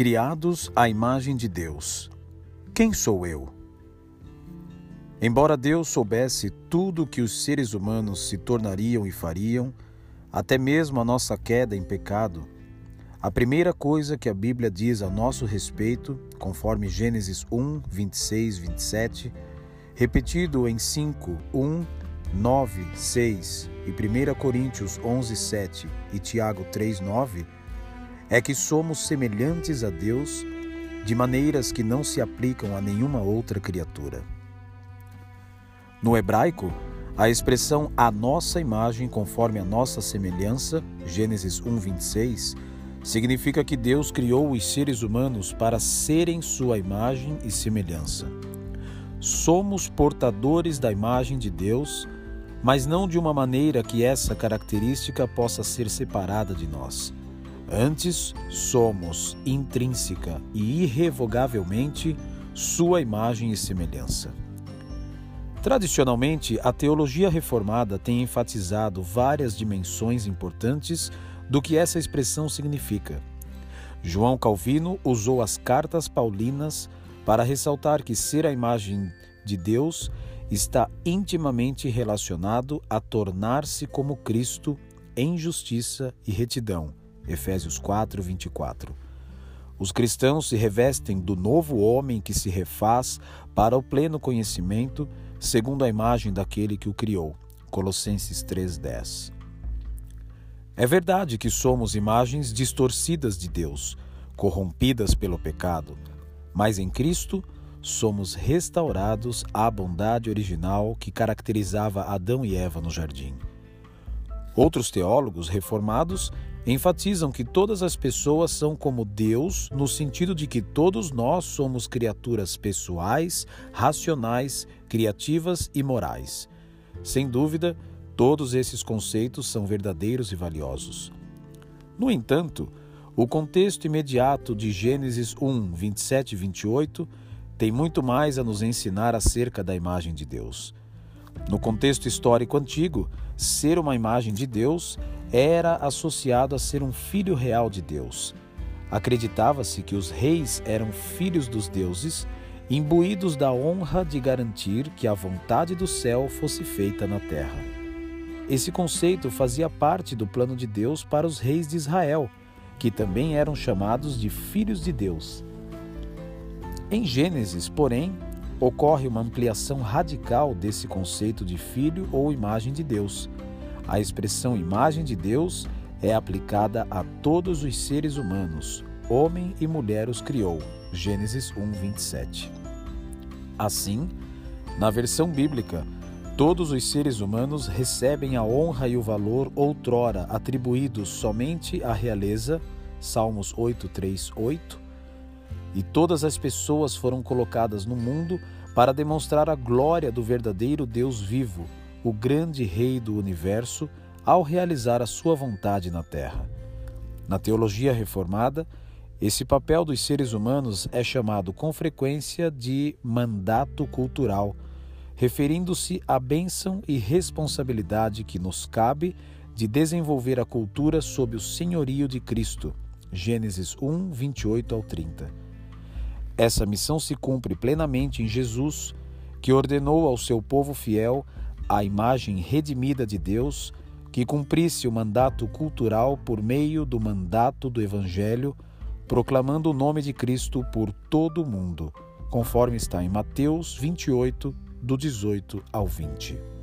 Criados à imagem de Deus. Quem sou eu? Embora Deus soubesse tudo o que os seres humanos se tornariam e fariam, até mesmo a nossa queda em pecado, a primeira coisa que a Bíblia diz a nosso respeito, conforme Gênesis 1, 26, 27, repetido em 5, 1, 9, 6 e 1 Coríntios 11, 7 e Tiago 3, 9, é que somos semelhantes a Deus de maneiras que não se aplicam a nenhuma outra criatura. No hebraico, a expressão a nossa imagem conforme a nossa semelhança, Gênesis 1:26, significa que Deus criou os seres humanos para serem sua imagem e semelhança. Somos portadores da imagem de Deus, mas não de uma maneira que essa característica possa ser separada de nós. Antes, somos intrínseca e irrevogavelmente sua imagem e semelhança. Tradicionalmente, a teologia reformada tem enfatizado várias dimensões importantes do que essa expressão significa. João Calvino usou as cartas paulinas para ressaltar que ser a imagem de Deus está intimamente relacionado a tornar-se como Cristo em justiça e retidão Efésios 4, 24. Os cristãos se revestem do novo homem que se refaz para o pleno conhecimento, segundo a imagem daquele que o criou. Colossenses 3:10. É verdade que somos imagens distorcidas de Deus, corrompidas pelo pecado, mas em Cristo somos restaurados à bondade original que caracterizava Adão e Eva no jardim. Outros teólogos reformados enfatizam que todas as pessoas são como Deus, no sentido de que todos nós somos criaturas pessoais, racionais, criativas e morais. Sem dúvida, todos esses conceitos são verdadeiros e valiosos. No entanto, o contexto imediato de Gênesis 1, 27 e 28 tem muito mais a nos ensinar acerca da imagem de Deus. No contexto histórico antigo, ser uma imagem de Deus era associado a ser um filho real de Deus. Acreditava-se que os reis eram filhos dos deuses, imbuídos da honra de garantir que a vontade do céu fosse feita na terra. Esse conceito fazia parte do plano de Deus para os reis de Israel, que também eram chamados de filhos de Deus. Em Gênesis, porém, ocorre uma ampliação radical desse conceito de filho ou imagem de Deus. A expressão imagem de Deus é aplicada a todos os seres humanos. Homem e mulher os criou. Gênesis 1, 27. Assim, na versão bíblica, todos os seres humanos recebem a honra e o valor outrora atribuídos somente à realeza. Salmos 8, 3, 8 e todas as pessoas foram colocadas no mundo para demonstrar a glória do verdadeiro Deus vivo, o grande Rei do universo, ao realizar a sua vontade na terra. Na teologia reformada, esse papel dos seres humanos é chamado com frequência de mandato cultural, referindo-se à bênção e responsabilidade que nos cabe de desenvolver a cultura sob o senhorio de Cristo. Gênesis 1, 28 ao 30. Essa missão se cumpre plenamente em Jesus, que ordenou ao seu povo fiel a imagem redimida de Deus que cumprisse o mandato cultural por meio do mandato do Evangelho, proclamando o nome de Cristo por todo o mundo, conforme está em Mateus 28, do 18 ao 20.